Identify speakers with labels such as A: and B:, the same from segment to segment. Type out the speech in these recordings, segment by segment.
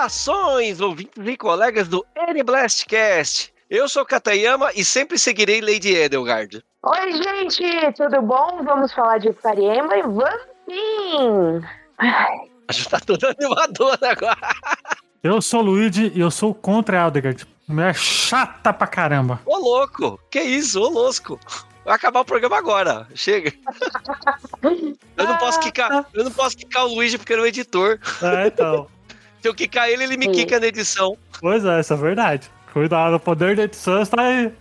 A: Saudações, ouvintes e colegas do N-Blastcast. Eu sou Katayama e sempre seguirei Lady Edelgard.
B: Oi, gente, tudo bom? Vamos falar de Fire Emblem? Vamos sim!
A: A gente tá toda animadora agora.
C: Eu sou o Luigi e eu sou contra a Aldegard. Mulher chata pra caramba.
A: Ô louco, que isso, ô louco. Vai acabar o programa agora. Chega. Eu não posso quicar, eu não posso quicar o Luigi porque ele é o editor.
C: É, então.
A: Se eu quicar ele, ele me quica na edição.
C: Pois é, isso é verdade. Cuidado, o poder da edição está aí.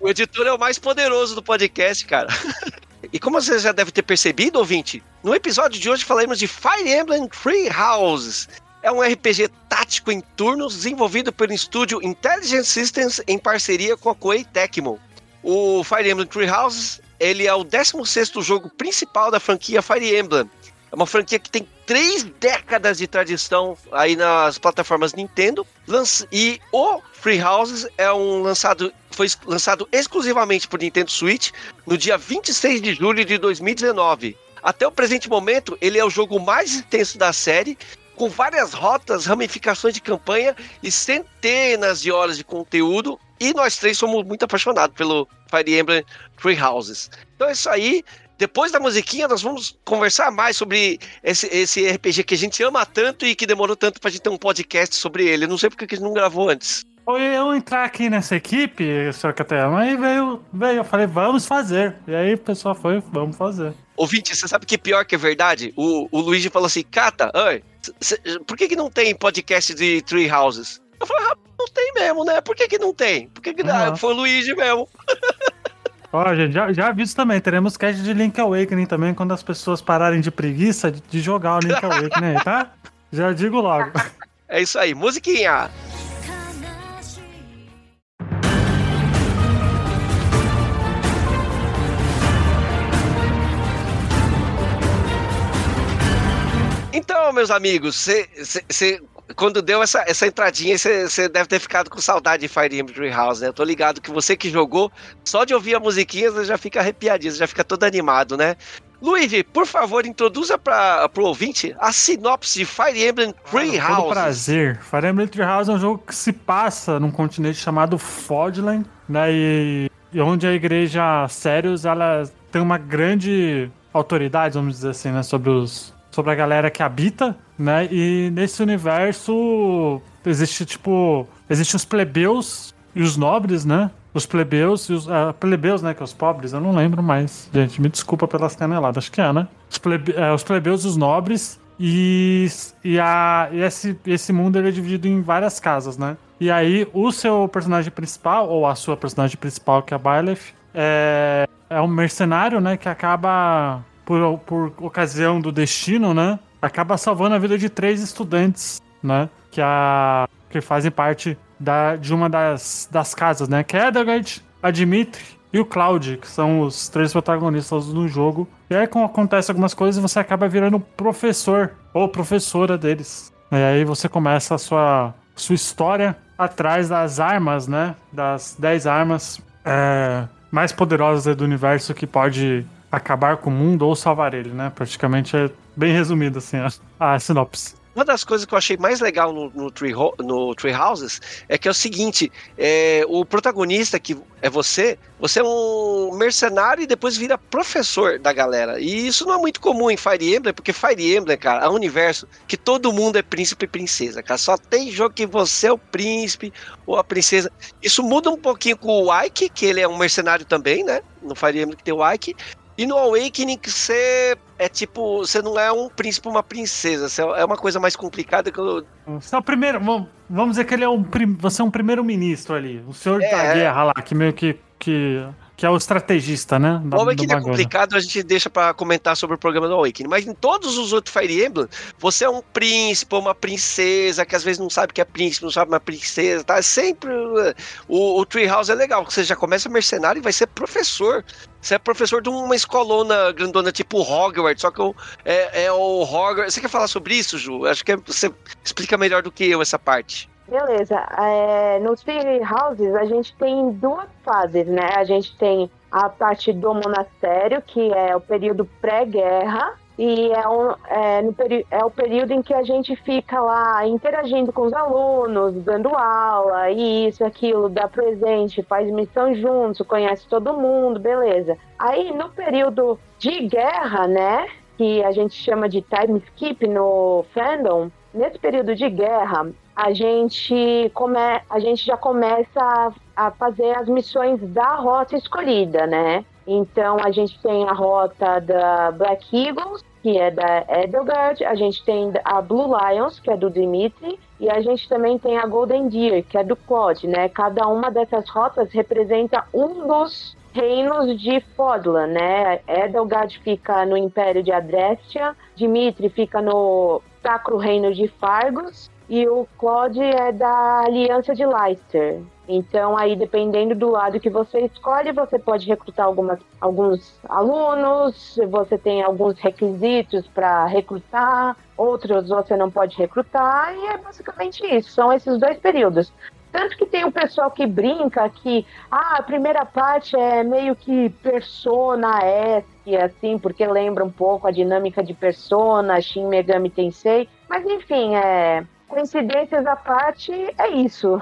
A: O editor é o mais poderoso do podcast, cara. E como você já deve ter percebido, ouvinte, no episódio de hoje falaremos de Fire Emblem Three Houses. É um RPG tático em turnos desenvolvido pelo estúdio Intelligent Systems em parceria com a Koei Tecmo. O Fire Emblem Three Houses ele é o 16º jogo principal da franquia Fire Emblem. É uma franquia que tem três décadas de tradição aí nas plataformas Nintendo. E o Free Houses é um lançado, foi lançado exclusivamente por Nintendo Switch no dia 26 de julho de 2019. Até o presente momento, ele é o jogo mais intenso da série, com várias rotas, ramificações de campanha e centenas de horas de conteúdo. E nós três somos muito apaixonados pelo Fire Emblem Three Houses. Então é isso aí. Depois da musiquinha, nós vamos conversar mais sobre esse, esse RPG que a gente ama tanto e que demorou tanto pra gente ter um podcast sobre ele. Não sei porque que a gente não gravou antes.
C: Foi eu entrar aqui nessa equipe, Sr. Catema, aí veio, veio, eu falei, vamos fazer. E aí o pessoal foi, vamos fazer.
A: Ouvinte, você sabe que pior que é verdade? O, o Luigi falou assim, Cata, oi, por que, que não tem podcast de Three Houses? Eu falei, ah, não tem mesmo, né? Por que, que não tem? Por que, que uhum. foi o Luigi mesmo?
C: Ó, gente, já, já aviso também, teremos cast de Link Awakening também, quando as pessoas pararem de preguiça de, de jogar o Link Awakening, tá? Já digo logo.
A: É isso aí, musiquinha! Então, meus amigos, você quando deu essa, essa entradinha, você deve ter ficado com saudade de Fire Emblem House, né? Eu tô ligado que você que jogou, só de ouvir a musiquinha, você já fica arrepiadinho, você já fica todo animado, né? Luigi, por favor, introduza para o ouvinte a sinopse de Fire Emblem Three
C: ah,
A: House.
C: prazer. Fire Emblem Three House é um jogo que se passa num continente chamado Fodland, né? E, e onde a igreja Sérios, ela tem uma grande autoridade, vamos dizer assim, né? Sobre os sobre a galera que habita, né? E nesse universo existe tipo, existe os plebeus e os nobres, né? Os plebeus e os uh, plebeus, né? Que é os pobres, eu não lembro mais. Gente, me desculpa pelas caneladas, acho que é, né? Os, plebe, uh, os plebeus e os nobres e, e, a, e esse, esse mundo ele é dividido em várias casas, né? E aí, o seu personagem principal, ou a sua personagem principal, que é a Byleth, é, é um mercenário, né? Que acaba por, por ocasião do destino, né? Acaba salvando a vida de três estudantes, né? Que, a, que fazem parte da, de uma das, das casas, né? Que é a a Dimitri e o Cloud, que são os três protagonistas do jogo. E aí, quando acontece algumas coisas, você acaba virando professor ou professora deles. E aí você começa a sua, sua história atrás das armas, né? Das 10 armas é, mais poderosas do universo que pode acabar com o mundo ou salvar ele, né? Praticamente é bem resumido assim a, a sinopse.
A: Uma das coisas que eu achei mais legal no, no, Tree, no Tree Houses é que é o seguinte: é, o protagonista, que é você, você é um mercenário e depois vira professor da galera. E isso não é muito comum em Fire Emblem, porque Fire Emblem, cara, é um universo que todo mundo é príncipe e princesa, cara. Só tem jogo que você é o príncipe ou a princesa. Isso muda um pouquinho com o Ike, que ele é um mercenário também, né? No Fire Emblem que tem o Ike. E no Awakening você é tipo, você não é um príncipe, uma princesa, você é uma coisa mais complicada que eu...
C: Você é o primeiro, vamos dizer que ele é um, você é um primeiro-ministro ali, o senhor é, da guerra lá, que meio que, que que é o estrategista, né?
A: Da, o Awakening é complicado, a gente deixa para comentar sobre o programa do Awakening. Mas em todos os outros Fire Emblem, você é um príncipe ou uma princesa que às vezes não sabe que é príncipe, não sabe uma princesa, tá? É sempre. Uh, o, o Treehouse é legal, porque você já começa mercenário e vai ser professor. Você é professor de uma escolona grandona tipo Hogwarts, só que é, é o Hogwarts. Você quer falar sobre isso, Ju? Acho que é, você explica melhor do que eu essa parte.
B: Beleza. É, no Tree Houses a gente tem duas fases, né? A gente tem a parte do monastério, que é o período pré-guerra, e é, um, é, no é o período em que a gente fica lá interagindo com os alunos, dando aula, isso, aquilo, dá presente, faz missão juntos, conhece todo mundo, beleza. Aí no período de guerra, né, que a gente chama de time skip no fandom, nesse período de guerra, a gente, come, a gente já começa a, a fazer as missões da rota escolhida, né? Então a gente tem a rota da Black Eagles, que é da Edelgard, a gente tem a Blue Lions, que é do Dimitri, e a gente também tem a Golden Deer, que é do Claude, né? Cada uma dessas rotas representa um dos reinos de Fodlan, né? Edelgard fica no Império de Adrestia, Dimitri fica no Sacro Reino de Fargus, e o Claude é da Aliança de Leicester. Então, aí, dependendo do lado que você escolhe, você pode recrutar algumas, alguns alunos, você tem alguns requisitos para recrutar, outros você não pode recrutar, e é basicamente isso. São esses dois períodos. Tanto que tem o pessoal que brinca que ah, a primeira parte é meio que persona esque, assim, porque lembra um pouco a dinâmica de persona, Shin Megami Tensei. Mas enfim, é, coincidências à parte, é isso.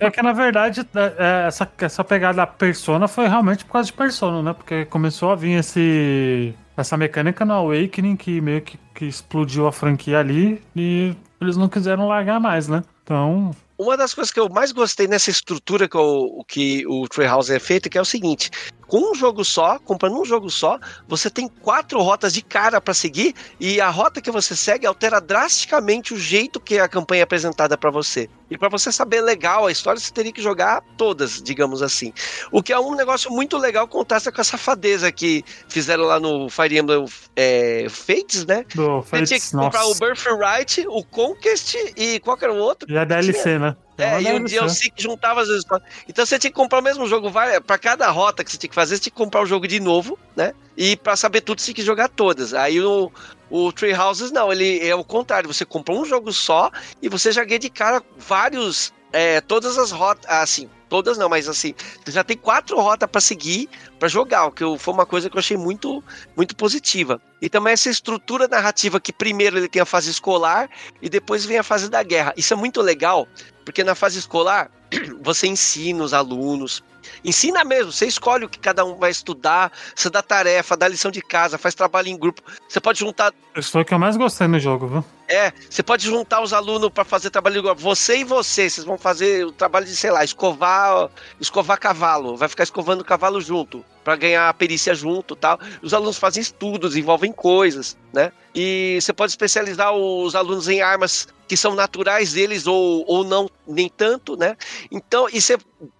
C: É, é que na verdade é, é, essa, essa pegada persona foi realmente por causa de persona, né? Porque começou a vir esse, essa mecânica no Awakening que meio que, que explodiu a franquia ali e eles não quiseram largar mais, né? Então.
A: Uma das coisas que eu mais gostei nessa estrutura que o, que o Treehouse é feito, que é o seguinte: com um jogo só, comprando um jogo só, você tem quatro rotas de cara para seguir e a rota que você segue altera drasticamente o jeito que a campanha é apresentada para você. E para você saber legal a história, você teria que jogar todas, digamos assim. O que é um negócio muito legal, contrasta com a safadeza que fizeram lá no Fire Emblem é, Fates, né?
C: Do Fates,
A: você tinha que comprar nossa. o Birthright, o Conquest e qual era o outro?
C: E a DLC, né?
A: É, e o DLC que juntava as histórias. Então você tinha que comprar o mesmo jogo, para cada rota que você tinha que fazer, você tinha que comprar o jogo de novo, né? E para saber tudo, você tinha que jogar todas. Aí o, o Tree Houses não, ele é o contrário, você compra um jogo só e você já ganha de cara vários. É, todas as rotas, assim, todas não, mas assim, você já tem quatro rotas para seguir para jogar, o que foi uma coisa que eu achei muito, muito positiva. E também essa estrutura narrativa que primeiro ele tem a fase escolar e depois vem a fase da guerra. Isso é muito legal, porque na fase escolar, você ensina os alunos, ensina mesmo, você escolhe o que cada um vai estudar, você dá tarefa, dá lição de casa, faz trabalho em grupo. Você pode juntar.
C: Isso foi o que eu mais gostei no jogo, viu?
A: É, você pode juntar os alunos para fazer trabalho igual. Você e você, vocês vão fazer o trabalho de, sei lá, escovar, escovar cavalo. Vai ficar escovando cavalo junto, para ganhar a perícia junto tal. Os alunos fazem estudos, desenvolvem coisas, né? E você pode especializar os alunos em armas que são naturais deles ou, ou não, nem tanto, né? Então, e você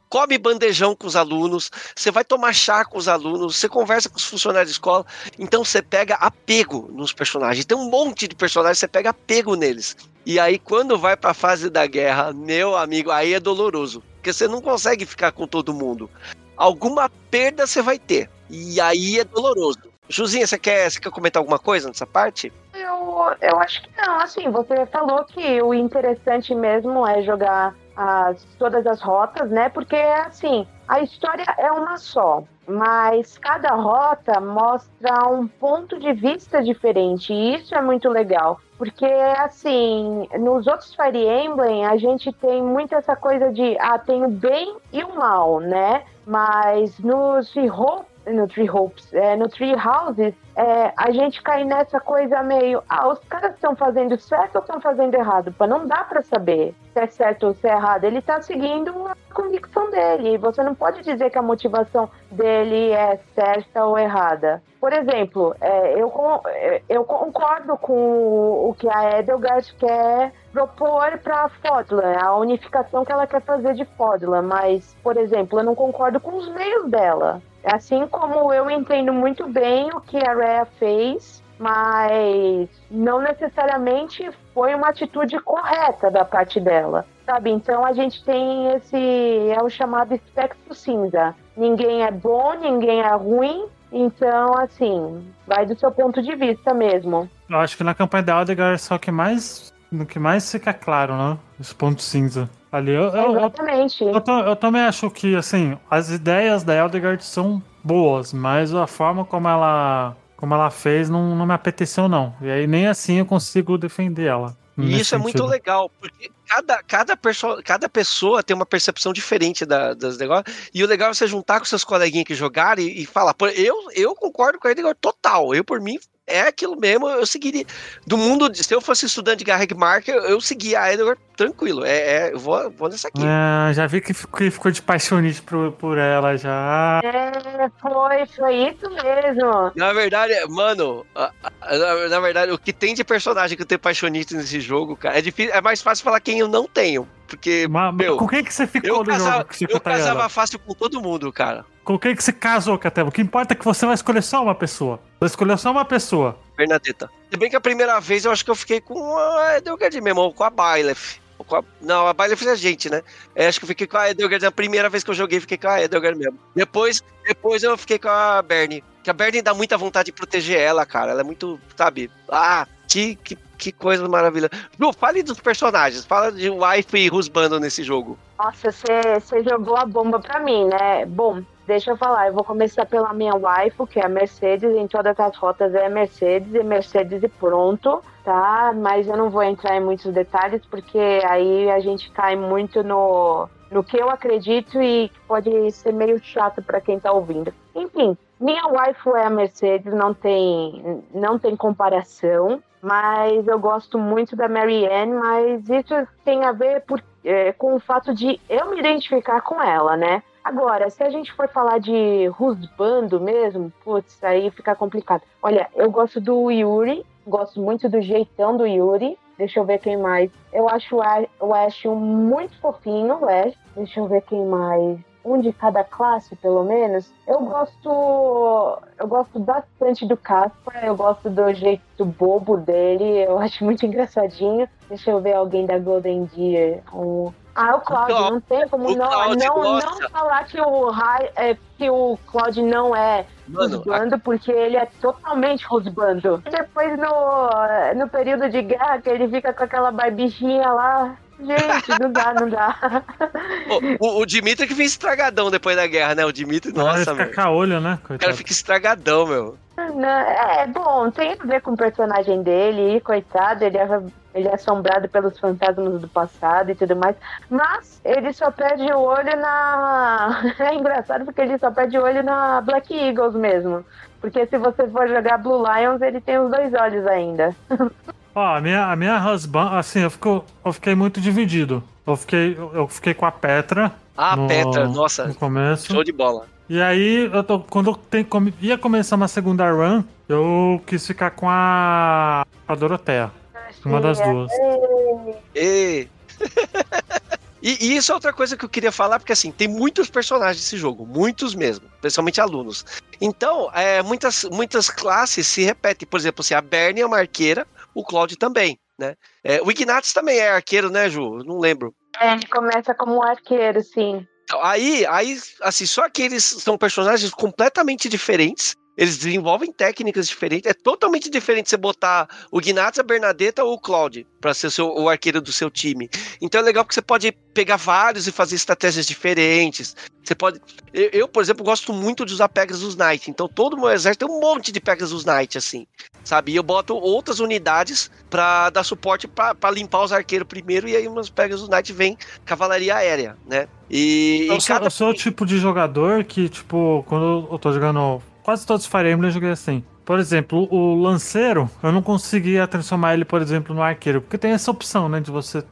A: come bandejão com os alunos, você vai tomar chá com os alunos, você conversa com os funcionários de escola, então você pega apego nos personagens. Tem um monte de personagens, você pega apego neles. E aí, quando vai para a fase da guerra, meu amigo, aí é doloroso, porque você não consegue ficar com todo mundo. Alguma perda você vai ter, e aí é doloroso. Juzinha, você quer, você quer comentar alguma coisa nessa parte?
B: Eu, eu acho que não. Assim, você falou que o interessante mesmo é jogar as, todas as rotas, né? Porque, assim, a história é uma só, mas cada rota mostra um ponto de vista diferente, e isso é muito legal. Porque, assim, nos outros Fire Emblem, a gente tem muito essa coisa de, ah, tem o bem e o mal, né? Mas nos Hope no Tree Hopes, é, no Tree Houses, é, a gente cai nessa coisa meio, ah, os caras estão fazendo certo ou estão fazendo errado? Pô, não dá para saber se é certo ou se é errado. Ele tá seguindo a convicção dele. Você não pode dizer que a motivação dele é certa ou errada. Por exemplo, é, eu, é, eu concordo com o que a Edelgard quer propor para Fodlan, a unificação que ela quer fazer de Fodlan, mas, por exemplo, eu não concordo com os meios dela. Assim como eu entendo muito bem o que a Rhea fez, mas não necessariamente foi uma atitude correta da parte dela, sabe? Então a gente tem esse é o chamado espectro cinza. Ninguém é bom, ninguém é ruim. Então, assim, vai do seu ponto de vista mesmo.
C: Eu acho que na campanha da Aldegar só que mais no que mais fica claro, né? Esse ponto cinza. Ali eu, eu,
B: Exatamente.
C: Eu, eu, eu, também acho que, assim, as ideias da Eldegard são boas, mas a forma como ela como ela fez, não, não me apeteceu, não. E aí nem assim eu consigo defender ela.
A: E isso é muito legal, porque cada, cada, perso cada pessoa tem uma percepção diferente da, das negócios. E o legal é você juntar com seus coleguinhas que jogaram e, e falar, eu, eu concordo com ele total. Eu, por mim, é aquilo mesmo, eu seguiria. Do mundo, se eu fosse estudante de Garreg Mark, eu, eu seguia a Edward tranquilo. É, é, eu vou, vou nessa aqui.
C: É, já vi que ficou, ficou de paixonite por, por ela já.
B: É, foi, foi isso mesmo.
A: Na verdade, mano, na, na verdade, o que tem de personagem que eu tenho paixonite nesse jogo, cara, é difícil, é mais fácil falar quem eu não tenho. Porque,
C: mas,
A: meu,
C: com quem que você ficou
A: eu
C: no
A: casava,
C: jogo? Que você
A: eu casava fácil com todo mundo, cara.
C: Com quem que você casou, Cateva? O que importa é que você vai escolher só uma pessoa. Você escolheu só uma pessoa.
A: Bernadetta. Se bem que a primeira vez eu acho que eu fiquei com a Edelgard mesmo, com a Byleth. A... Não, a Byleth é a gente, né? É, acho que eu fiquei com a Edelgard. A primeira vez que eu joguei, fiquei com a Edelgard mesmo. Depois, depois eu fiquei com a Bernie. Que a Bernie dá muita vontade de proteger ela, cara. Ela é muito, sabe? Ah, que, que, que coisa maravilhosa. Lu, fale dos personagens. Fala de wife e husband nesse jogo.
B: Nossa, você jogou a bomba pra mim, né? Bom, Deixa eu falar, eu vou começar pela minha wife, que é a Mercedes, em todas as rotas é Mercedes, e Mercedes e pronto, tá? Mas eu não vou entrar em muitos detalhes, porque aí a gente cai muito no, no que eu acredito e pode ser meio chato para quem tá ouvindo. Enfim, minha wife é a Mercedes, não tem, não tem comparação, mas eu gosto muito da Marianne, mas isso tem a ver por, é, com o fato de eu me identificar com ela, né? Agora, se a gente for falar de rusbando mesmo, putz, aí fica complicado. Olha, eu gosto do Yuri, gosto muito do jeitão do Yuri. Deixa eu ver quem mais. Eu acho o Ash muito fofinho, o Ash. Deixa eu ver quem mais um de cada classe, pelo menos. Eu gosto, eu gosto bastante do Caspar, eu gosto do jeito bobo dele, eu acho muito engraçadinho. Deixa eu ver alguém da Golden Deer, um ah, o Cláudio, não tem como não, não, não falar que o, é, que o Cláudio não é rusbando, a... porque ele é totalmente rusbando. Depois no, no período de guerra, que ele fica com aquela barbichinha lá, Gente, não dá, não dá.
A: o, o, Dimitri que vem estragadão depois da guerra, né? O Dimitri, nossa,
C: ele fica caolho, né?
A: Coitado. O cara fica estragadão, meu.
B: É, bom, tem a ver com o personagem dele, e coitado, ele é, ele é assombrado pelos fantasmas do passado e tudo mais. Mas ele só perde o olho na. É engraçado porque ele só perde o olho na Black Eagles mesmo. Porque se você for jogar Blue Lions, ele tem os dois olhos ainda.
C: Ó, a minha, a minha husband, assim, eu, fico, eu fiquei muito dividido. Eu fiquei, eu fiquei com a Petra.
A: Ah,
C: no,
A: Petra, nossa.
C: No começo.
A: Show de bola.
C: E aí, eu tô, quando eu tem, ia começar uma segunda run, eu quis ficar com a, a Dorotea. Uma das duas.
A: E... E, isso é outra coisa que eu queria falar, porque assim, tem muitos personagens nesse jogo, muitos mesmo, principalmente alunos. Então, é, muitas, muitas classes se repetem. Por exemplo, assim, a Bernie é uma arqueira, o Claude também, né? É, o Ignatius também é arqueiro, né, Ju? Não lembro.
B: É, ele começa como arqueiro, sim.
A: Então, aí, aí, assim, só que eles são personagens completamente diferentes eles desenvolvem técnicas diferentes. É totalmente diferente você botar o Gnatz, a Bernadetta ou o Claude para ser o, seu, o, arqueiro do seu time. Então é legal porque você pode pegar vários e fazer estratégias diferentes. Você pode. Eu, eu por exemplo, gosto muito de usar Pegasus Knight. Então todo o meu exército tem um monte de Pegasus Knight, assim. Sabe? E eu boto outras unidades para dar suporte para limpar os arqueiros primeiro. E aí umas Pegasus Knight vem cavalaria aérea, né? E.
C: Eu, cada... eu sou o tipo de jogador que, tipo, quando eu tô jogando quase todos os Fire Emblem eu joguei assim. Por exemplo, o lanceiro, eu não conseguia transformar ele, por exemplo, no arqueiro, porque tem essa opção, né, de você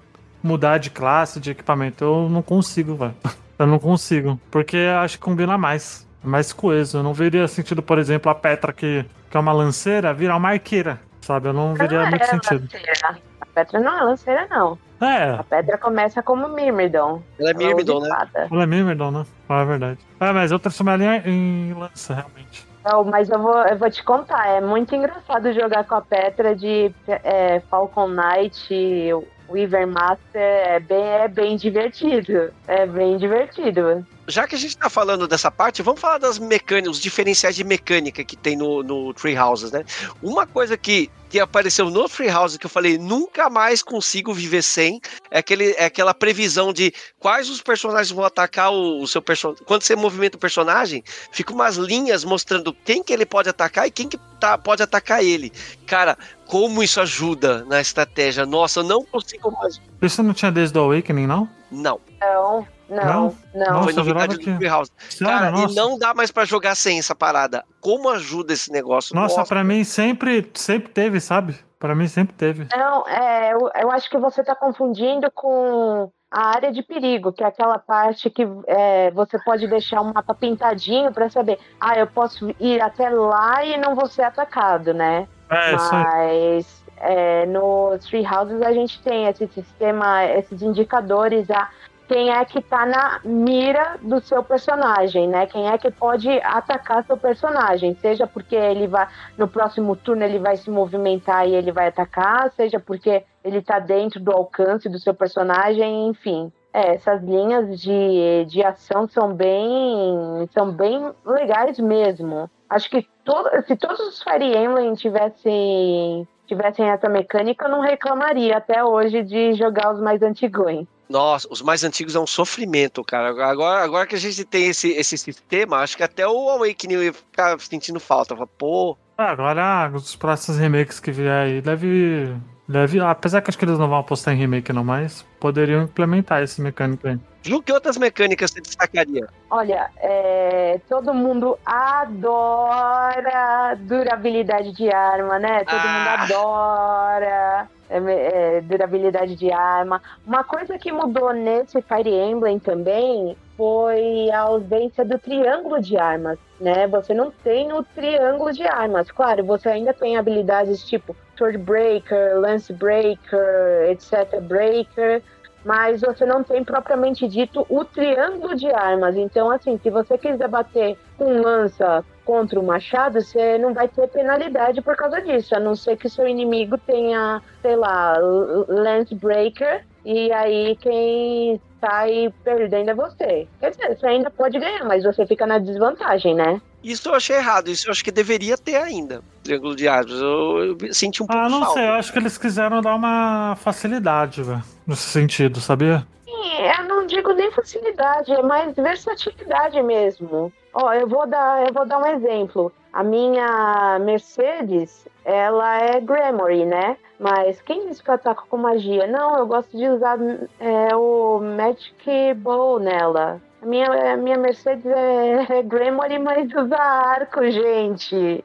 C: mudar de classe, de equipamento. Eu não consigo, velho. Eu não consigo, porque acho que combina mais, mais coeso. Eu não veria sentido, por exemplo, a Petra que, que é uma lanceira virar uma arqueira, sabe? Eu não veria muito sentido.
B: Lanceira. A Petra não é lanceira, não.
C: É.
B: A pedra começa como Myrmidon.
A: Ela é Myrmidon, né?
C: Ela é Myrmidon, né? Ah, é verdade. É, mas eu transformei ela em, em lança, realmente.
B: Não, mas eu vou, eu vou te contar, é muito engraçado jogar com a Petra de é, Falcon Knight, Weaver Master, é bem, é bem divertido. É bem divertido.
A: Já que a gente tá falando dessa parte, vamos falar das mecânicas, os diferenciais de mecânica que tem no, no Tree Houses, né? Uma coisa que que apareceu no Freehouse, que eu falei, nunca mais consigo viver sem, é, aquele, é aquela previsão de quais os personagens vão atacar o, o seu personagem. Quando você movimenta o personagem, fica umas linhas mostrando quem que ele pode atacar e quem que tá, pode atacar ele. Cara, como isso ajuda na estratégia. Nossa, eu não consigo mais.
C: Isso não tinha desde o Awakening, não?
A: Não.
B: Não, não, não.
A: Foi
C: Nossa,
A: novidade do
C: que-
A: Freehouse.
C: Sério?
A: Cara,
C: Nossa.
A: e não dá mais pra jogar sem essa parada. Como ajuda esse negócio?
C: Nossa, pra mim sempre, sempre teve, sabe? Pra mim sempre teve.
B: Não, é, eu, eu acho que você está confundindo com a área de perigo, que é aquela parte que é, você pode deixar um mapa pintadinho para saber, ah, eu posso ir até lá e não vou ser atacado, né?
C: É.
B: Mas é, no Tree Houses a gente tem esse sistema, esses indicadores, a quem é que tá na mira do seu personagem, né? Quem é que pode atacar seu personagem, seja porque ele vai no próximo turno ele vai se movimentar e ele vai atacar, seja porque ele tá dentro do alcance do seu personagem, enfim. É, essas linhas de, de ação são bem são bem legais mesmo. Acho que todo, se todos os Fire Emblem tivessem tivessem essa mecânica, eu não reclamaria até hoje de jogar os mais antigões.
A: Nossa, os mais antigos é um sofrimento, cara. Agora, agora que a gente tem esse, esse sistema, acho que até o Awakening ia ficar sentindo falta. Fala, Pô,
C: Ah, Agora, os próximos remakes que vier aí, deve. Deve apesar que acho que eles não vão apostar em remake, não, mas poderiam implementar esse mecânico aí.
A: Ju, que outras mecânicas você destacaria?
B: Olha, é, todo mundo adora durabilidade de arma, né? Todo
A: Ah.
B: mundo adora é, é, durabilidade de arma. Uma coisa que mudou nesse Fire Emblem também foi a ausência do triângulo de armas, né? Você não tem o triângulo de armas. Claro, você ainda tem habilidades tipo Sword Breaker, Lance Breaker, etc. Breaker, mas você não tem propriamente dito o triângulo de armas. Então, assim, se você quiser bater com lança contra o machado, você não vai ter penalidade por causa disso, a não ser que seu inimigo tenha, sei lá, Lance Breaker, e aí quem sai perdendo é você. Quer dizer, você ainda pode ganhar, mas você fica na desvantagem, né?
A: Isso eu achei errado. Isso eu acho que deveria ter ainda. Triângulo de árvores. Eu, eu senti um pouco
C: Ah, não
A: falta.
C: sei, eu acho que eles quiseram dar uma facilidade, velho, nesse sentido, sabia?
B: Sim, eu não digo nem facilidade, é mais versatilidade mesmo. Ó, eu vou dar, eu vou dar um exemplo. A minha Mercedes, ela é Gramory, né? Mas quem disse que eu ataco com magia? Não, eu gosto de usar é, o Magic Bow nela. A minha, a minha Mercedes é, é Gramory, mas usa arco, gente.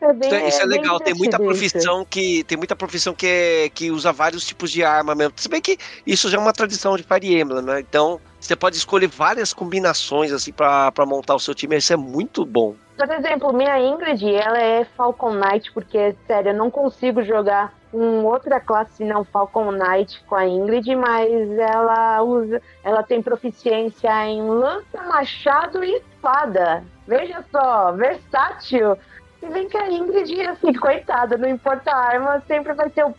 B: É bem-
A: Isso é, isso é
B: bem
A: legal, tem muita profissão que tem muita profissão que, é, que usa vários tipos de arma mesmo. Se bem que isso já é uma tradição de Fire Emblem, né? Então você pode escolher várias combinações assim pra montar o seu time. Isso é muito bom.
B: Por exemplo, minha Ingrid, ela é Falcon Knight, porque, sério, eu não consigo jogar com outra classe senão Falcon Knight com a Ingrid, mas ela usa, ela tem proficiência em lança, machado e espada. Veja só, versátil. E vem que a Ingrid, assim, coitada, não importa a arma, sempre vai ter o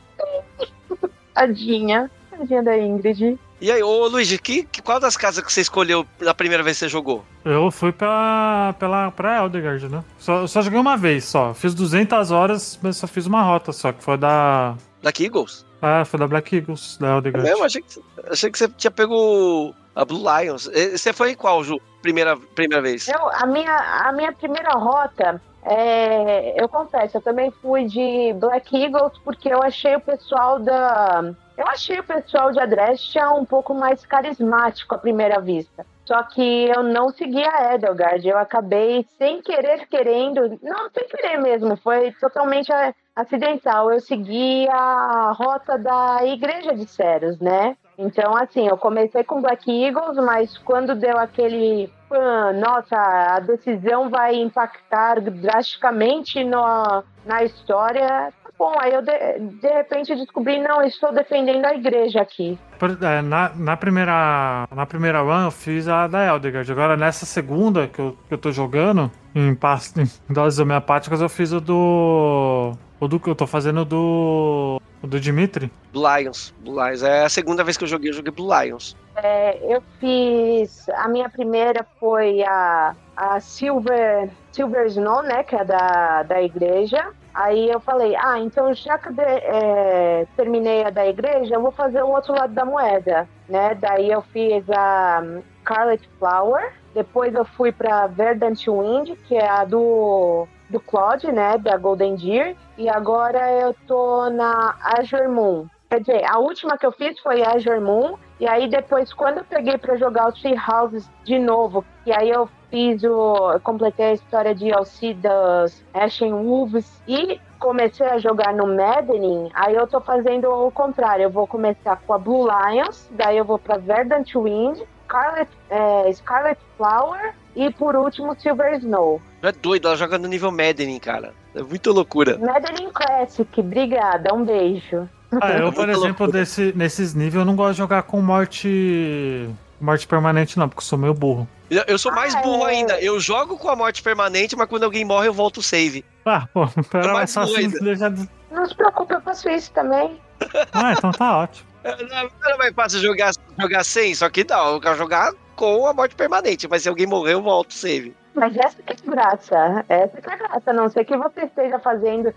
B: Tadinha. Tadinha da Ingrid.
A: E aí, ô Luigi, que, que- qual das casas que você escolheu na primeira vez que você jogou?
C: Eu fui pela, pela, pra Eldegard, né? Só, só joguei uma vez só. Fiz 200 horas, mas só fiz uma rota só, que foi da.
A: Black Eagles?
C: Ah, foi da Black Eagles, da
A: É
C: Eldegard.
A: mesmo? Achei que, achei que você tinha pego a Blue Lions. E- Você foi em qual, Ju? Primeira, primeira vez?
B: Eu, a, minha, a minha primeira rota, é, eu confesso, eu também fui de Black Eagles porque eu achei o pessoal da. Eu achei o pessoal de Adrestia um pouco mais carismático à primeira vista. Só que eu não segui a Edelgard, eu acabei sem querer querendo, não sem querer mesmo, foi totalmente acidental. Eu segui a rota da Igreja de Ceros, né? Então, assim, eu comecei com Black Eagles, mas quando deu aquele. "Pã, Nossa, a decisão vai impactar drasticamente no, na história. Tá bom, aí eu de, de repente descobri, não, eu estou defendendo a igreja aqui.
C: Por- é, na, na primeira na primeira run eu fiz a da Eldegard. Agora nessa segunda que eu, que eu tô jogando, em, em doses homeopáticas, eu fiz o do. O do que eu tô fazendo do. O do Dimitri.
A: Blue Lions. Blue Lions. É a segunda vez que eu joguei, eu joguei Blue Lions.
B: É, eu fiz. A minha primeira foi a, a Silver, Silver Snow, né? Que é da, da igreja. Aí eu falei, ah, então já que é, terminei a da igreja, eu vou fazer o outro lado da moeda, né? Daí eu fiz a Scarlet Flower, depois eu fui para Verdant Wind, que é a do do Claude, né, da Golden Deer, e agora eu tô na Azure Moon. Quer dizer, a última que eu fiz foi Azure Moon, e aí depois, quando eu peguei para jogar o Tree Houses de novo, e aí eu fiz o. Eu completei a história de DLC das Ashen Wolves e comecei a jogar no Maddening, aí eu tô fazendo o contrário. Eu vou começar com a Blue Lions, daí eu vou pra Verdant Wind, Scarlet, é, Scarlet Flower e por último Silver Snow.
A: É doido, ela joga no nível Maddening, cara. É muito loucura.
B: Maddening Classic, obrigada, um beijo.
C: Ah, eu, por exemplo, desse, nesses níveis, eu não gosto de jogar com morte. Morte permanente, não, porque eu sou meio burro.
A: Eu, eu sou mais ah, burro é. ainda. Eu jogo com a morte permanente, mas quando alguém morre, eu volto o save.
C: Ah, pô, pera é mais só assim
B: deixar... Não se preocupe, eu faço isso também.
C: Ah, então tá ótimo.
A: Não, não é mais fácil jogar, jogar sem, só que não, eu quero jogar com a morte permanente, mas se alguém morrer, eu volto o save.
B: Mas essa que é graça, essa que é graça, a não ser que você esteja fazendo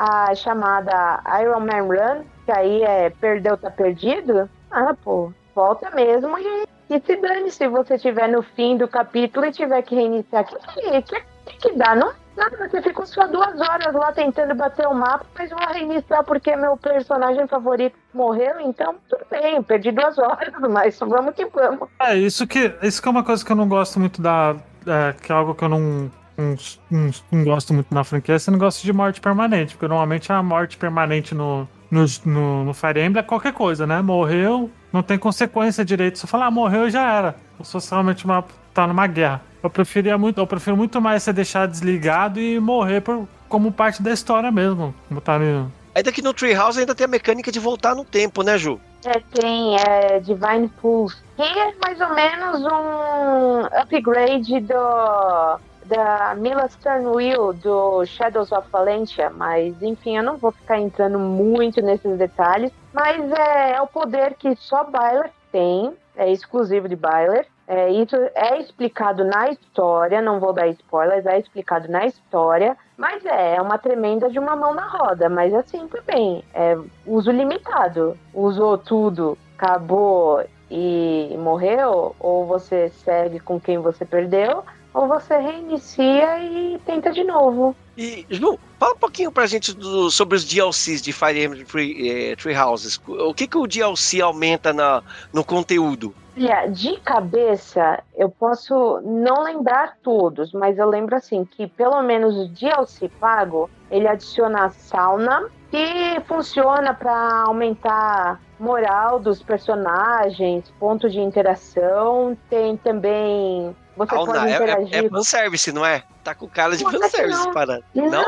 B: a chamada Iron Man Run, que aí é perdeu, tá perdido. Ah, pô, volta mesmo e, e se dane se você estiver no fim do capítulo e tiver que reiniciar. Que, que, que, que dá? Não nada, você ficou só duas horas lá tentando bater o mapa, mas vou reiniciar porque meu personagem favorito morreu, então tudo bem, perdi duas horas, mas vamos que vamos.
C: É, isso que, isso que é uma coisa que eu não gosto muito da. É, que é algo que eu não não, não, não, gosto muito na franquia, você não gosta de morte permanente, porque normalmente a morte permanente no, no, no, no Fire Emblem é qualquer coisa, né? Morreu, não tem consequência direito. Se falar ah, morreu já era. Eu sou realmente uma, tá numa guerra. Eu preferia muito, eu prefiro muito mais ser deixar desligado e morrer por, como parte da história mesmo. Como tá
A: no... Ainda que no Treehouse ainda tem a mecânica de voltar no tempo, né, Ju?
B: É, tem, é Divine Pulse. Que é mais ou menos um upgrade do da Mila Sternwheel do Shadows of Valentia, mas enfim, eu não vou ficar entrando muito nesses detalhes, mas é, é o poder que só Byler tem, é exclusivo de Byler. É, isso é explicado na história, não vou dar spoilers, é explicado na história, mas é, é uma tremenda de uma mão na roda, mas assim também, é uso limitado. Usou tudo, acabou e morreu, ou você segue com quem você perdeu, ou você reinicia e tenta de novo.
A: E, Ju, fala um pouquinho pra gente do, sobre os DLCs de Fire Emblem Tree, eh, Tree Houses. O que, que o DLC aumenta na, no conteúdo?
B: Olha, de cabeça, eu posso não lembrar todos, mas eu lembro assim que pelo menos o DLC pago, ele adiciona sauna, que funciona para aumentar moral dos personagens, ponto de interação. Tem também você
A: pode não, interagir. É, é, é fanservice, não é? Tá com cara de fanservice parando. Não, não,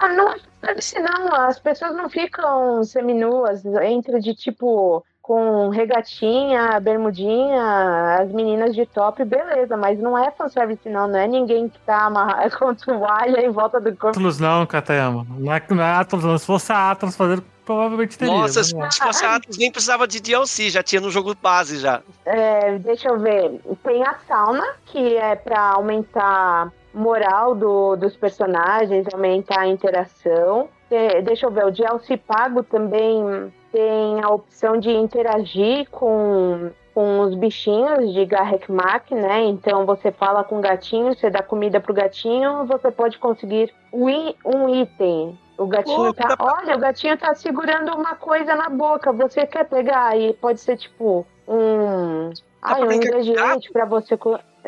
B: não, não é fanservice, não. As pessoas não ficam seminuas, entra de tipo com regatinha, bermudinha, as meninas de top, beleza, mas não é fanservice não, não é ninguém que tá amarrado com toalha em volta do corpo.
C: Atlas não, Katayama, não é, não é Atlas não, se fosse a Atlas fazendo provavelmente teria.
A: Nossa, se fosse a Atlas nem precisava de DLC, já tinha no jogo base já.
B: É, deixa eu ver, tem a sauna, que é pra aumentar moral do, dos personagens, aumentar a interação. É, deixa eu ver, o DLC pago também tem a opção de interagir com, com os bichinhos de Garrek Mac, né? Então você fala com o gatinho, você dá comida pro gatinho, você pode conseguir um item. O gatinho tá. Olha, o gatinho tá segurando uma coisa na boca. Você quer pegar? E pode ser tipo um. Ai, um ingrediente para você.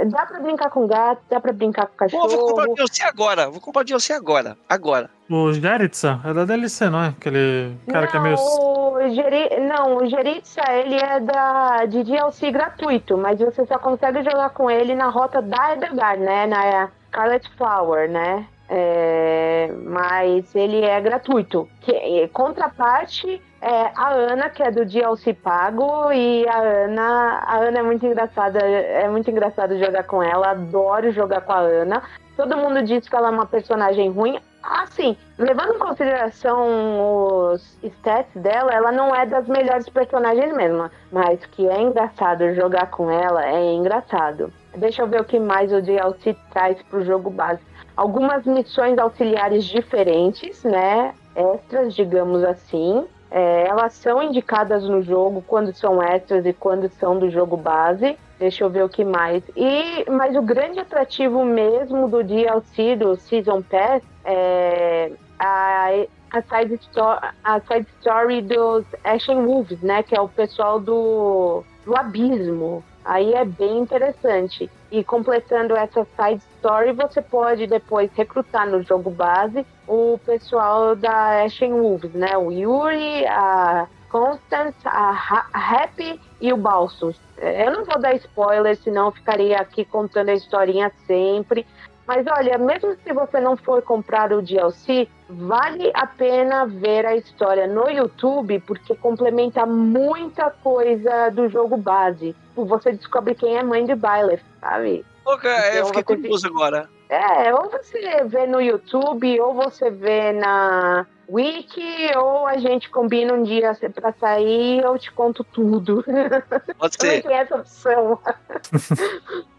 B: Dá pra brincar com gato, dá pra brincar com cachorro. Pô,
A: vou comprar o DLC agora. Vou comprar o DLC agora. Agora.
C: O Geritza é da DLC, não é? Aquele cara não, que é meio.
B: Geri... Não, o Geritza ele é da... de DLC gratuito, mas você só consegue jogar com ele na rota da Edelgard, né? Na Scarlet Flower, né? É... Mas ele é gratuito. Que... Contraparte é a Ana, que é do DLC pago, e a Ana, a Ana é muito engraçada, é muito engraçado jogar com ela, adoro jogar com a Ana. Todo mundo diz que ela é uma personagem ruim. Assim, levando em consideração os stats dela, ela não é das melhores personagens mesmo, mas que é engraçado jogar com ela, é engraçado. Deixa eu ver o que mais o DLC traz pro jogo base. algumas missões auxiliares diferentes, né? Extras, digamos assim. É, elas são indicadas no jogo quando são extras e quando são do jogo base. Deixa eu ver o que mais. E, mas o grande atrativo mesmo do DLC, do Season Pass, é a, a, side, story, a side story dos Action Wolves, né? Que é o pessoal do, do Abismo. Aí é bem interessante. E completando essa side story, você pode depois recrutar no jogo base o pessoal da Ashen Wolves, né? O Yuri, a Constance, a, Happy e o Balsus. Eu não vou dar spoiler, senão ficaria aqui contando a historinha sempre. Mas olha, mesmo se você não for comprar o DLC, vale a pena ver a história no YouTube, porque complementa muita coisa do jogo base. Você descobre quem é mãe de Byleth, sabe?
A: Pô, então, eu fiquei curioso agora.
B: É, ou você vê no YouTube, ou você vê na Wiki, ou a gente combina um dia pra sair eu te conto tudo.
A: Pode ser.
B: Tem essa opção.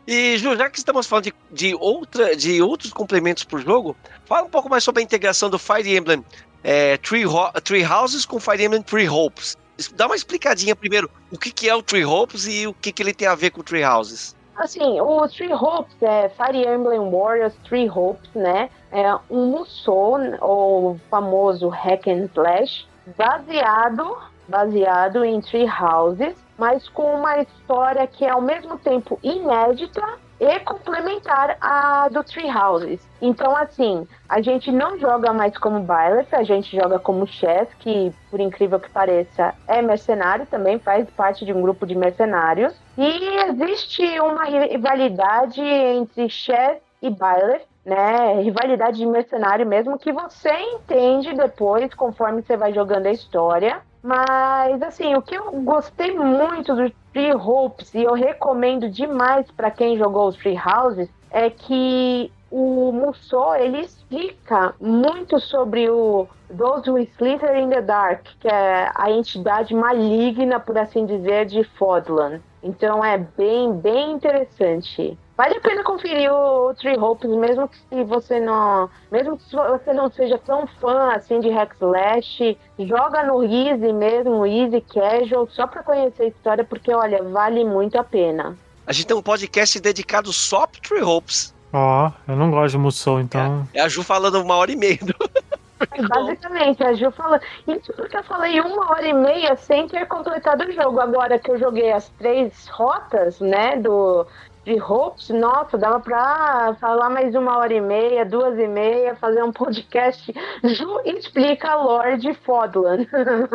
A: e, Ju, já que estamos falando de, de, outra, de outros complementos pro jogo, fala um pouco mais sobre a integração do Fire Emblem é, Tree, Tree Houses com Fire Emblem Tree Hopes. Dá uma explicadinha primeiro o que, que é o Tree Hopes e o que, que ele tem a ver com o Tree Houses.
B: Assim, o Three Hopes é Fire Emblem Warriors Three Hopes, né? É um Musou, ou famoso hack and slash, baseado, baseado em Three Houses, mas com uma história que é ao mesmo tempo inédita e complementar a do Tree Houses. Então, assim, a gente não joga mais como Byleth, a gente joga como Chess, que, por incrível que pareça, é mercenário também, faz parte de um grupo de mercenários. E existe uma rivalidade entre Chess e Byleth, né? Rivalidade de mercenário mesmo, que você entende depois, conforme você vai jogando a história. Mas, assim, o que eu gostei muito do Free Hopes, e eu recomendo demais para quem jogou os Free Houses, é que o Musou ele explica muito sobre o Those Who Slither in the Dark, que é a entidade maligna, por assim dizer, de Fodlan. Então é bem, bem interessante. Vale a pena conferir o Tree Hopes, mesmo que você não, mesmo que você não seja tão fã assim de Hack Slash, joga no Easy mesmo, Easy Casual, só para conhecer a história, porque olha, vale muito a pena.
A: A gente tem um podcast dedicado só pro Tree Hopes.
C: Ó, oh, eu não gosto de Musou, então.
A: É, é, a Ju falando uma hora e meia.
B: Basicamente, a Ju falou. Isso porque eu falei uma hora e meia sem ter completado o jogo. Agora que eu joguei as três rotas, né, do de Hopes, nossa, dava pra falar mais uma hora e meia, duas e meia, fazer um podcast. Ju explica de Fodlan.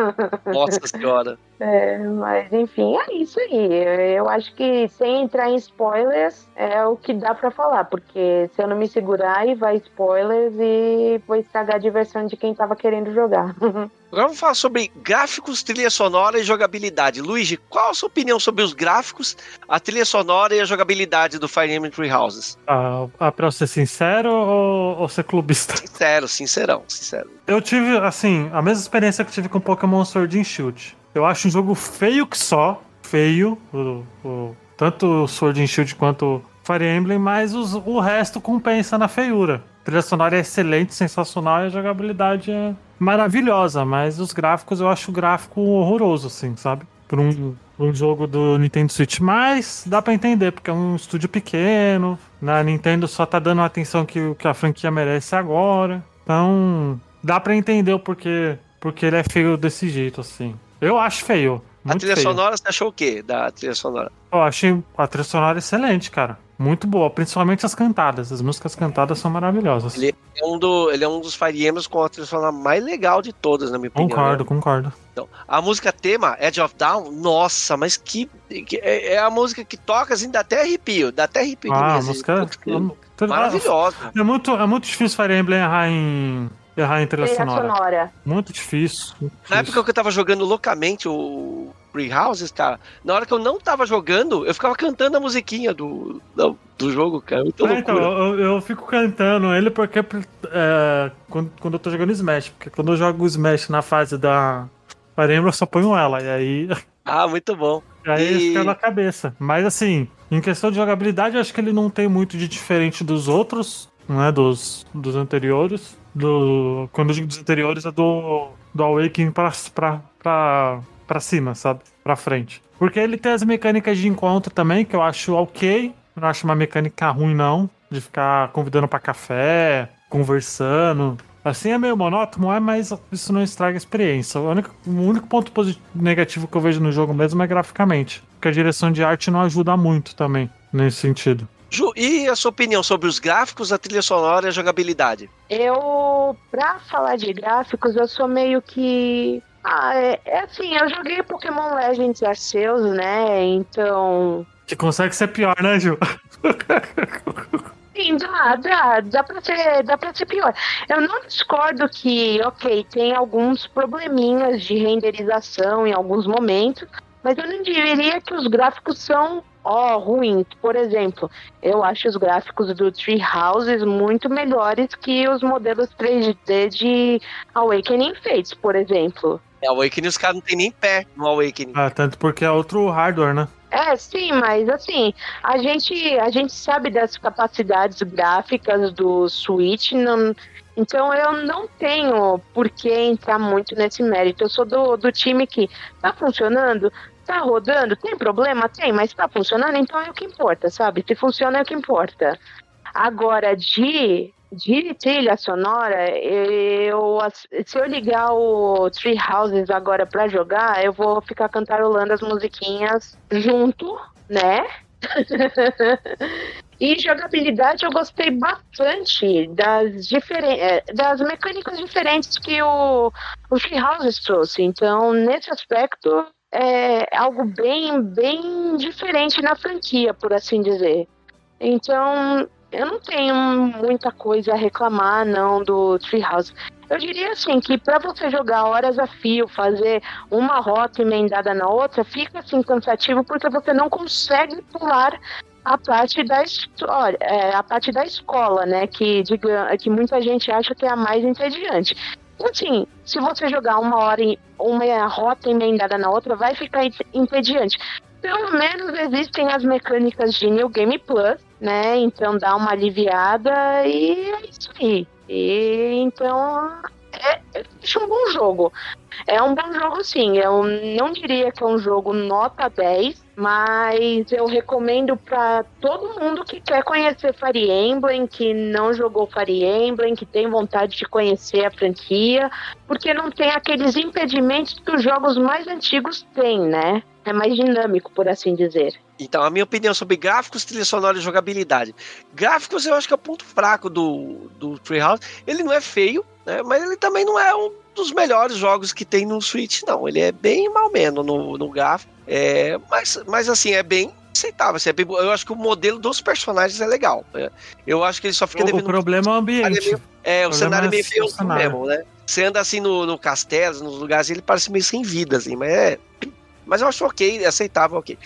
A: Nossa senhora.
B: É, mas enfim, é isso aí. Eu acho que sem entrar em spoilers é o que dá para falar, porque se eu não me segurar, aí vai spoilers e vou estragar a diversão de quem tava querendo jogar.
A: Agora vamos falar sobre gráficos, trilha sonora e jogabilidade. Luigi, qual a sua opinião sobre os gráficos, a trilha sonora e a jogabilidade do Fire Emblem Three Houses?
C: Ah, ah, pra ser sincero ou, ou ser clubista?
A: Sincero, sincerão, sincero.
C: Eu tive, assim, a mesma experiência que tive com Pokémon Sword and Shield. Eu acho um jogo feio que só, feio, o, o, tanto o Sword and Shield quanto Fire Emblem, mas os, o resto compensa na feiura. A trilha sonora é excelente, sensacional e a jogabilidade é maravilhosa, mas os gráficos eu acho o gráfico horroroso, assim, sabe? Por um, um jogo do Nintendo Switch, mas dá para entender, porque é um estúdio pequeno, né? a Nintendo só tá dando a atenção que, que a franquia merece agora. Então, dá para entender o porquê, porque ele é feio desse jeito, assim. Eu acho feio.
A: a trilha
C: feio.
A: sonora, você achou o quê da trilha sonora?
C: Eu achei a trilha sonora excelente, cara muito boa, principalmente as cantadas. As músicas cantadas são maravilhosas.
A: Ele é um, do, ele é um dos Fire Emblems com a trilha sonora mais legal de todas, na minha
C: opinião.
A: Concordo,
C: né? concordo.
A: Então, a música tema, Edge of Down, nossa, mas que, que é, é, a música que toca assim, dá até arrepio, dá até arrepio.
C: Ah,
A: a
C: assim, música
A: é maravilhosa.
C: É muito, é muito difícil Fire Emblem errar em errar em trilha sonora.
B: sonora.
C: Muito difícil, muito
A: difícil. Na época que eu tava jogando loucamente o Free Houses, cara, na hora que eu não tava jogando, eu ficava cantando a musiquinha do, do, do jogo, cara. Muito é, então,
C: eu, eu, fico cantando ele porque é, quando, quando eu tô jogando Smash, porque quando eu jogo Smash na fase da Emblem, eu só ponho ela, e aí.
A: Ah, muito bom.
C: E aí e... fica na cabeça. Mas assim, em questão de jogabilidade, eu acho que ele não tem muito de diferente dos outros. né, dos, dos anteriores. Do, quando eu digo dos anteriores, é do, do Awakening pra, pra, pra, pra cima, sabe? Pra frente. Porque ele tem as mecânicas de encontro também, que eu acho ok. Não acho uma mecânica ruim, não. De ficar convidando para café, conversando. Assim é meio monótono, é, mas isso não estraga a experiência. O único, o único ponto positivo, negativo que eu vejo no jogo mesmo é graficamente. Porque a direção de arte não ajuda muito também nesse sentido.
A: Ju, e a sua opinião sobre os gráficos, a trilha sonora e a jogabilidade?
B: Eu, pra falar de gráficos, eu sou meio que. Ah, é, é assim, eu joguei Pokémon Legends Arceus, né? Então.
C: Que consegue ser pior, né, Ju?
B: Sim, dá, dá, dá pra ser, dá pra ser pior. Eu não discordo que, ok, tem alguns probleminhas de renderização em alguns momentos, mas eu não diria que os gráficos são ó, oh, ruins. Por exemplo, eu acho os gráficos do Tree Houses muito melhores que os modelos 3D de Awakening Fates, por exemplo.
A: É, Awakening os caras não tem nem pé no Awakening.
C: Ah, tanto porque é outro hardware, né?
B: É, sim, mas assim, a gente, a gente sabe das capacidades gráficas do Switch, não, então eu não tenho por que entrar muito nesse mérito. Eu sou do, do time que tá funcionando, tá rodando, tem problema? Tem, mas tá funcionando, então é o que importa, sabe? Se funciona é o que importa. Agora, de de trilha sonora, eu se eu ligar o Tree Houses agora para jogar, eu vou ficar cantarolando as musiquinhas junto, né? e jogabilidade eu gostei bastante das, diferen é, das mecânicas diferentes que o, o Tree Houses trouxe. Então, nesse aspecto, é algo bem, bem diferente na franquia, por assim dizer. Então, eu não tenho muita coisa a reclamar, não, do Treehouse. Eu diria assim que para você jogar horas a fio, fazer uma rota emendada na outra, fica assim cansativo porque você não consegue pular a parte da história, é, a parte da escola, né? Que, diga, que muita gente acha que é a mais entediante. Assim, se você jogar uma hora em uma rota emendada na outra, vai ficar entediante. Pelo menos existem as mecânicas de New Game Plus, né? Então dá uma aliviada e é isso aí. E então é, é um bom jogo. É um bom jogo sim. Eu não diria que é um jogo nota 10, mas eu recomendo para todo mundo que quer conhecer Fire Emblem, que não jogou Fire Emblem, que tem vontade de conhecer a franquia, porque não tem aqueles impedimentos que os jogos mais antigos têm, né? É mais dinâmico, por assim dizer.
A: Então, a minha opinião sobre gráficos, trilha sonora e jogabilidade. Gráficos eu acho que é o ponto fraco do, do Treehouse. Ele não é feio, né? Mas ele também não é um dos melhores jogos que tem no Switch, não. Ele é bem mal menos no, no gráfico. É, mas, mas assim, é bem aceitável. Assim, é bem, eu acho que o modelo dos personagens é legal. É, eu acho que ele só fica
C: o, devendo. O problema é o ambiente.
A: É, o, o cenário é meio feio mesmo, né? Você anda assim no, no castelo, nos lugares, ele parece meio sem vida, assim, mas é. Mas eu acho ok, aceitável, ok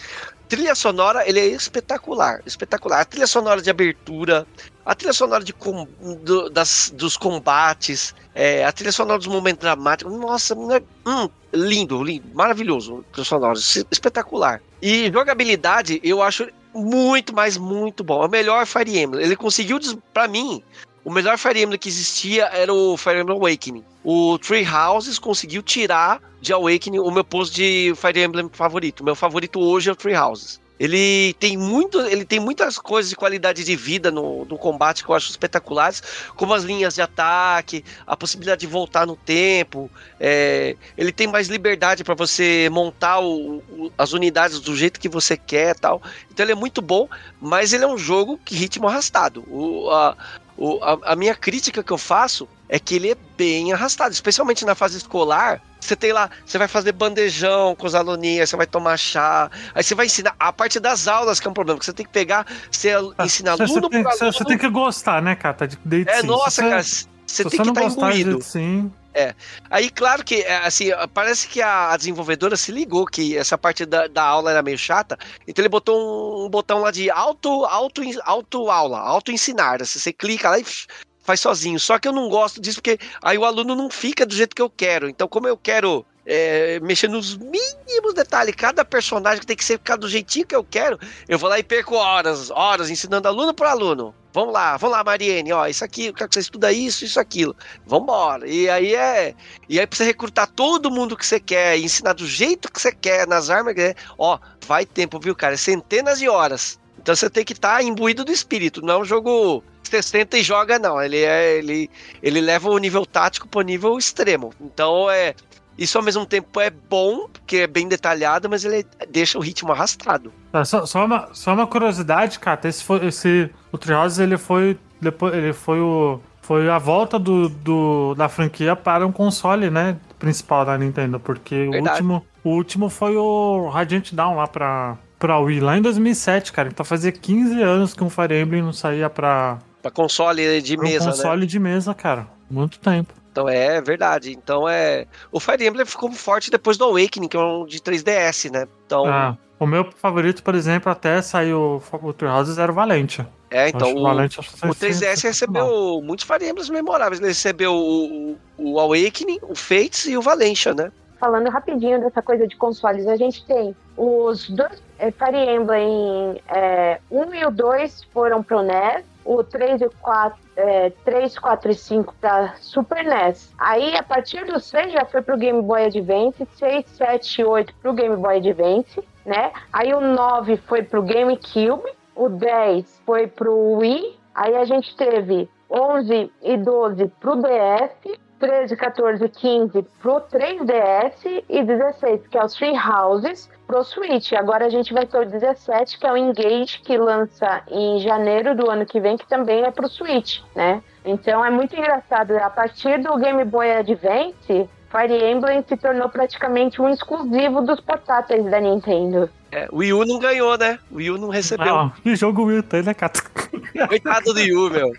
A: trilha sonora, ele é espetacular, espetacular. A trilha sonora de abertura, a trilha sonora de com, do, das, dos combates, é, a trilha sonora dos momentos dramáticos, nossa, é, hum, lindo, lindo, maravilhoso, trilha sonora, espetacular. E jogabilidade, eu acho muito, mas muito bom. É o melhor Fire Emblem. Ele conseguiu, para mim, o melhor Fire Emblem que existia era o Fire Emblem Awakening. O Tree Houses conseguiu tirar de Awakening o meu posto de Fire Emblem favorito. Meu favorito hoje é o Tree Houses. Ele tem muito, ele tem muitas coisas de qualidade de vida no, no combate que eu acho espetaculares, como as linhas de ataque, a possibilidade de voltar no tempo. É, ele tem mais liberdade para você montar o, o, as unidades do jeito que você quer, tal. Então ele é muito bom, mas ele é um jogo que ritmo arrastado. O, a, o, a, a, minha crítica que eu faço é que ele é bem arrastado, especialmente na fase escolar. Você tem lá, você vai fazer bandejão com os aluninhos, você vai tomar chá, aí você vai ensinar. A parte das aulas que é um problema, que você tem que pegar, você ah, ensinar
C: você,
A: aluno
C: tem, aluno. Você tem que gostar, né, cara? De, de,
A: é, sim. nossa, cara, você, você tem que estar tá imbuído.
C: Sim.
A: É. Aí, claro que, é, assim, parece que a, desenvolvedora se ligou que essa parte da, da aula era meio chata, então ele botou um, um botão lá de auto, auto, auto aula, auto ensinar. Assim, você clica lá e faz sozinho. Só que eu não gosto disso porque aí o aluno não fica do jeito que eu quero. Então, como eu quero é, mexer nos mínimos detalhes. Cada personagem tem que ser cada do jeitinho que eu quero. Eu vou lá e perco horas, horas ensinando aluno por aluno. Vamos lá, vamos lá, Mariene, ó, isso aqui, eu quero que você estuda isso, isso, aquilo. Vambora. E aí é. E aí pra você recrutar todo mundo que você quer, ensinar do jeito que você quer, nas armas que ó, vai tempo, viu, cara? Centenas de horas. Então você tem que estar tá imbuído do espírito, não é um jogo 60 e joga, não. Ele é. Ele, ele leva o nível tático pro nível extremo. Então é. Isso ao mesmo tempo é bom, porque é bem detalhado, mas ele deixa o ritmo arrastado.
C: Tá, só, só, uma, só uma curiosidade, cara, esse, foi, esse o Treehouse, ele foi depois ele foi o foi a volta do, do, da franquia para um console, né, principal da Nintendo, porque o último o último foi o Radiant Down lá para para Wii lá em 2007, cara. Então fazia 15 anos que um Fire Emblem não saía para
A: para console de mesa,
C: um console
A: né?
C: de mesa, cara. Muito tempo.
A: Então é verdade. Então é. O Fire Emblem ficou forte depois do Awakening, que é um de 3DS, né? Então.
C: Ah, o meu favorito, por exemplo, até saiu o True Houses era o Valente.
A: É, então o, Valente, o 3DS recebeu muitos Fire Emblems memoráveis. Ele recebeu o, o Awakening, o Fates e o Valentia, né?
B: Falando rapidinho dessa coisa de consoles, a gente tem os dois é, Fire Emblem é, 1 e o 2 foram pro NES, o 3 e o 4, é, 3, 4 e 5 para Super NES. Aí, a partir do 6 já foi pro Game Boy Advance, 6, 7 e 8 pro Game Boy Advance, né? Aí o 9 foi pro GameCube, o 10 foi pro Wii, aí a gente teve 11 e 12 pro DS, 13, 14, 15 pro 3DS e 16, que é os Three Houses, pro Switch. Agora a gente vai ter o 17, que é o Engage, que lança em janeiro do ano que vem, que também é pro Switch, né? Então é muito engraçado. A partir do Game Boy Advance, Fire Emblem se tornou praticamente um exclusivo dos portáteis da Nintendo.
A: É, o Wii U não ganhou, né? O Wii U não recebeu. Não,
C: que jogo Wii U tem, né, Cato?
A: Coitado do Wii U, meu.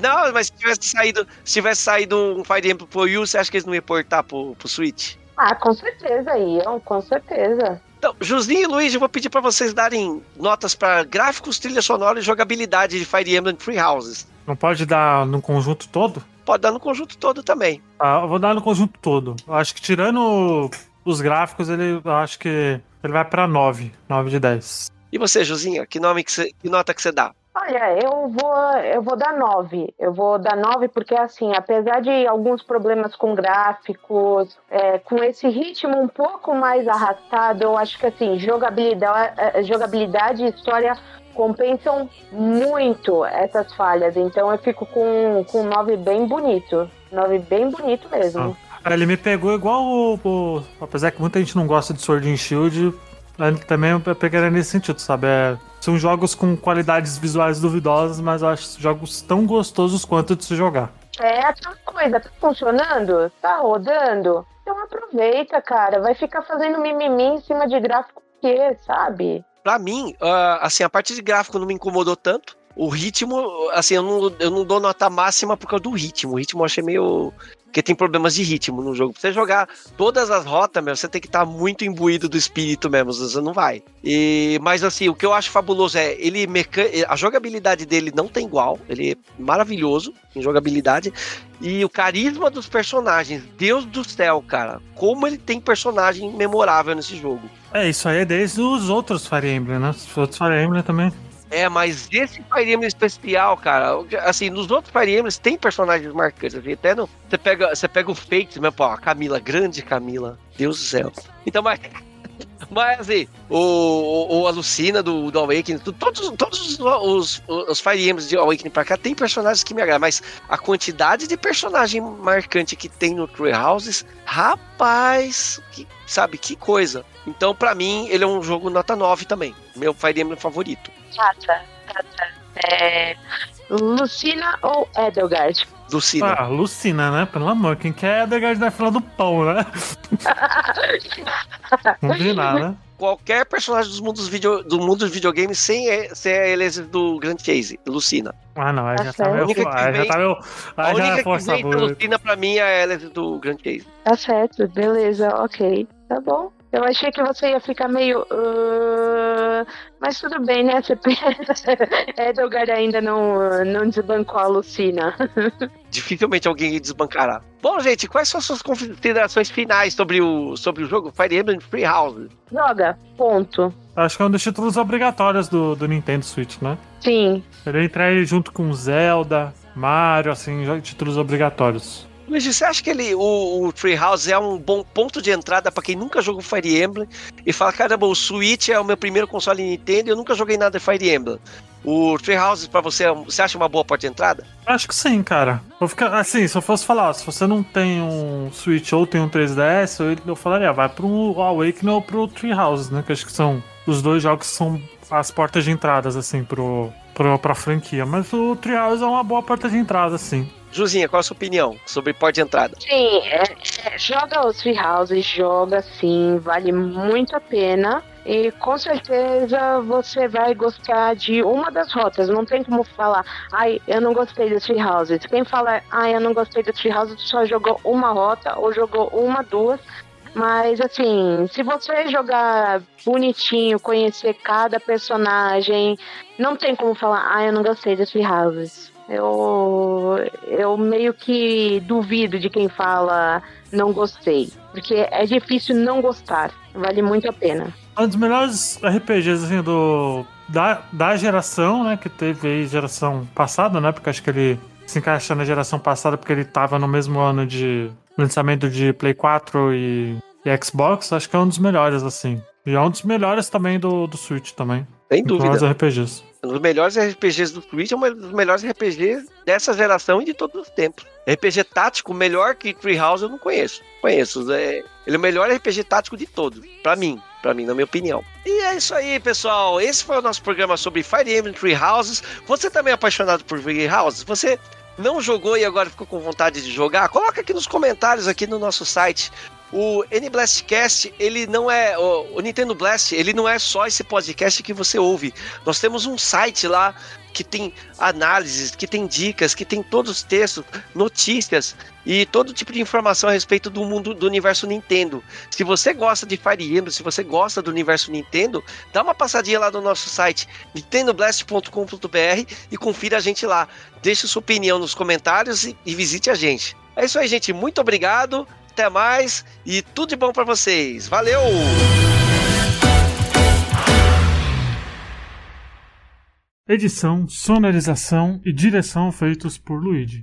A: Não, mas se tivesse saído, se tivesse saído um Fire Emblem pro Wii U, você acha que eles não iam portar pro, pro Switch?
B: Ah, com certeza iam, com certeza.
A: Então, Josinho e Luiz, eu vou pedir para vocês darem notas para gráficos, trilha sonora e jogabilidade de Fire Emblem Free Houses.
C: Não pode dar no conjunto todo?
A: Pode dar no conjunto todo também.
C: Ah, eu vou dar no conjunto todo. Eu acho que tirando os gráficos, ele acho que ele vai para 9, 9 de 10.
A: E você, Josinha, que nome que, você, que nota que você dá?
B: Olha, eu vou, eu vou dar 9. Eu vou dar 9 porque, assim, apesar de alguns problemas com gráficos, é, com esse ritmo um pouco mais arrastado, eu acho que, assim, jogabilidade, é, jogabilidade e história compensam muito essas falhas. Então eu fico com, com 9 bem bonito. 9 bem bonito mesmo.
C: Ah, ele me pegou igual o, o, Apesar que muita gente não gosta de Sword and Shield, também eu pegaria nesse sentido, sabe? É, são jogos com qualidades visuais duvidosas, mas eu acho jogos tão gostosos quanto de se jogar.
B: É aquela coisa, tá funcionando? Tá rodando? Então aproveita, cara. Vai ficar fazendo mimimi em cima de gráfico que, sabe?
A: Pra mim, uh, assim, a parte de gráfico não me incomodou tanto. O ritmo, assim, eu não, eu não dou nota máxima por causa do ritmo. O ritmo eu achei meio porque tem problemas de ritmo no jogo. Pra você jogar todas as rotas, meu, você tem que estar tá muito imbuído do espírito mesmo, você não vai. E, mas assim, o que eu acho fabuloso é ele meca... a jogabilidade dele não tem igual, ele é maravilhoso em jogabilidade. E o carisma dos personagens, Deus do céu, cara, como ele tem personagem memorável nesse jogo.
C: É, isso aí é desde os outros Fire Emblem, né? Os outros Fire Emblem também.
A: É, mas esse Fire Emblem especial, cara, assim, nos outros Fire Emblems tem personagens marcantes, assim, até você pega, você pega o Fate, mesmo, pô, a Camila, grande Camila, Deus do céu. Então, mas, mas assim, o, o, o Alucina do, do Awakening, todos, todos os, os, os Fire Emblems de Awakening pra cá tem personagens que me agradam, mas a quantidade de personagem marcante que tem no True Houses, rapaz, que, sabe, que coisa. Então, pra mim, ele é um jogo nota 9 também, meu Fire Emblem favorito.
B: Tata, Tata. É... Lucina ou Edelgard?
A: Lucina.
C: Ah, Lucina, né? Pelo amor, quem quer Edelgard da fila do pão, né? Combinar, né?
A: Qualquer personagem dos mundos video, do mundo dos videogames sem ser a Elise do Grand Chase, Lucina.
C: Ah, não, aí já tá meio. Aí já tá meio.
A: Aí a única já é força que vem Lucina pra mim é a Elise do Grand Chase.
B: Tá certo, beleza, ok. Tá bom. Eu achei que você ia ficar meio. Uh, mas tudo bem, né? Você... Edelgard ainda não, não desbancou a Lucina.
A: Dificilmente alguém desbancará. Bom, gente, quais são as suas considerações finais sobre o, sobre o jogo Fire Emblem Free House?
B: Joga, ponto.
C: Acho que é um dos títulos obrigatórios do, do Nintendo Switch, né?
B: Sim.
C: Ele entra aí junto com Zelda, Mario, assim, títulos obrigatórios.
A: Luiz, você acha que ele, o, o Treehouse é um bom ponto de entrada para quem nunca jogou Fire Emblem e fala, caramba, o Switch é o meu primeiro console Nintendo e eu nunca joguei nada de Fire Emblem. O Treehouse para você, você acha uma boa porta de entrada?
C: Acho que sim, cara. Vou ficar assim, se eu fosse falar, se você não tem um Switch ou tem um 3DS, eu, eu falaria, vai pro Awakening ou pro Treehouse, né? Que acho que são os dois jogos que são as portas de entradas, assim, pro, pro, pra franquia. Mas o Treehouse é uma boa porta de entrada, sim.
A: Juzinha, qual a sua opinião sobre porta de entrada?
B: Sim, é, é, joga os Free Houses, joga sim, vale muito a pena. E com certeza você vai gostar de uma das rotas. Não tem como falar, ai, eu não gostei dos Free Houses. Quem fala, ai, eu não gostei dos Free Houses, só jogou uma rota ou jogou uma, duas. Mas assim, se você jogar bonitinho, conhecer cada personagem, não tem como falar, ah, eu não gostei dos Free Houses. Eu, eu meio que duvido de quem fala não gostei. Porque é difícil não gostar. Vale muito a pena.
C: Um dos melhores RPGs assim, do, da, da geração, né? Que teve aí geração passada, né? Porque acho que ele se encaixa na geração passada porque ele tava no mesmo ano de lançamento de Play 4 e, e Xbox. Acho que é um dos melhores, assim. E é um dos melhores também do, do Switch também.
A: Sem dúvida.
C: Os RPGs.
A: Um dos melhores RPGs do Switch é um dos melhores RPGs dessa geração e de todos os tempos. RPG tático melhor que Treehouse eu não conheço. Conheço. É, ele é o melhor RPG tático de todos. Pra mim. Pra mim, na minha opinião. E é isso aí, pessoal. Esse foi o nosso programa sobre Fire Emblem Tree Houses. Você também é apaixonado por Tree Houses? Você não jogou e agora ficou com vontade de jogar? Coloca aqui nos comentários aqui no nosso site o N-Blastcast, ele não é. O, o, Nintendo Blast, ele não é só esse podcast que você ouve. Nós temos um site lá que tem análises, que tem dicas, que tem todos os textos, notícias e todo tipo de informação a respeito do mundo do universo Nintendo. Se você gosta de Fire Emblem, se você gosta do universo Nintendo, dá uma passadinha lá no nosso site nintendoblast.com.br e confira a gente lá. Deixe sua opinião nos comentários e, e visite a gente. É isso aí, gente. Muito obrigado até mais e tudo de bom para vocês. Valeu!
C: Edição, sonorização e direção feitos por Luigi.